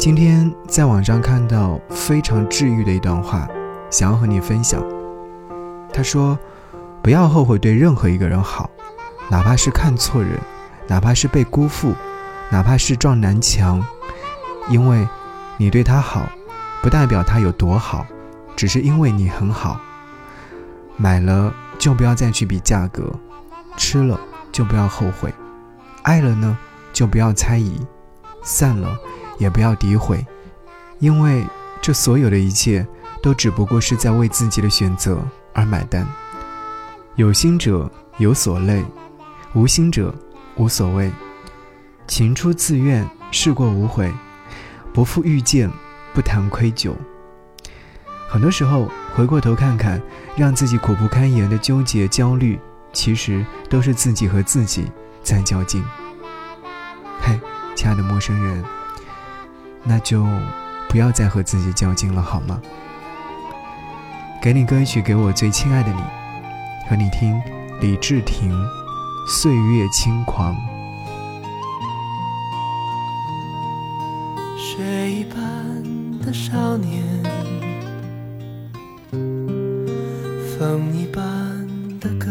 今天在网上看到非常治愈的一段话，想要和你分享。他说：“不要后悔对任何一个人好，哪怕是看错人，哪怕是被辜负，哪怕是撞南墙，因为你对他好，不代表他有多好，只是因为你很好。买了就不要再去比价格，吃了就不要后悔，爱了呢就不要猜疑，散了。”也不要诋毁，因为这所有的一切都只不过是在为自己的选择而买单。有心者有所累，无心者无所谓。情出自愿，事过无悔，不负遇见，不谈愧疚。很多时候，回过头看看，让自己苦不堪言的纠结、焦虑，其实都是自己和自己在较劲。嘿，亲爱的陌生人。那就不要再和自己较劲了，好吗？给你歌曲，给我最亲爱的你，和你听李治廷《岁月轻狂》。雪一般的少年，风一般的歌，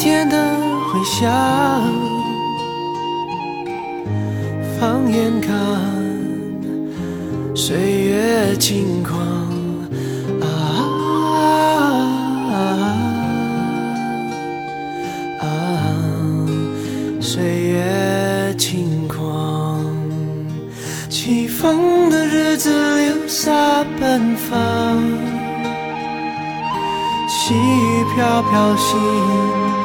天的回响，放眼看，岁月轻狂啊啊！岁月轻狂，起风的日子留下奔放，细雨飘飘心。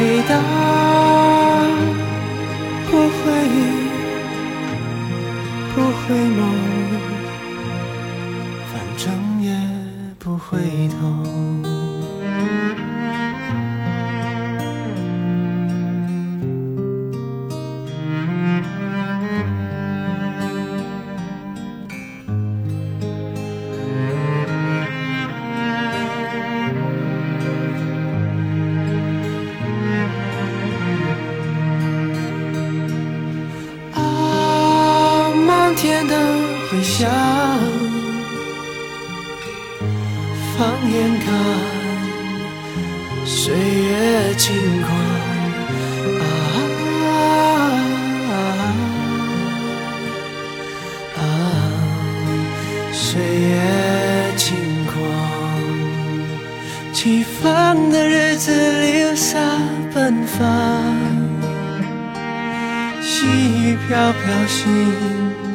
回答不会，不会梦，反正也不会回响，放眼看，岁月轻狂啊啊！岁月轻狂，起风的日子留下奔放，细雨飘飘心。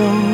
梦，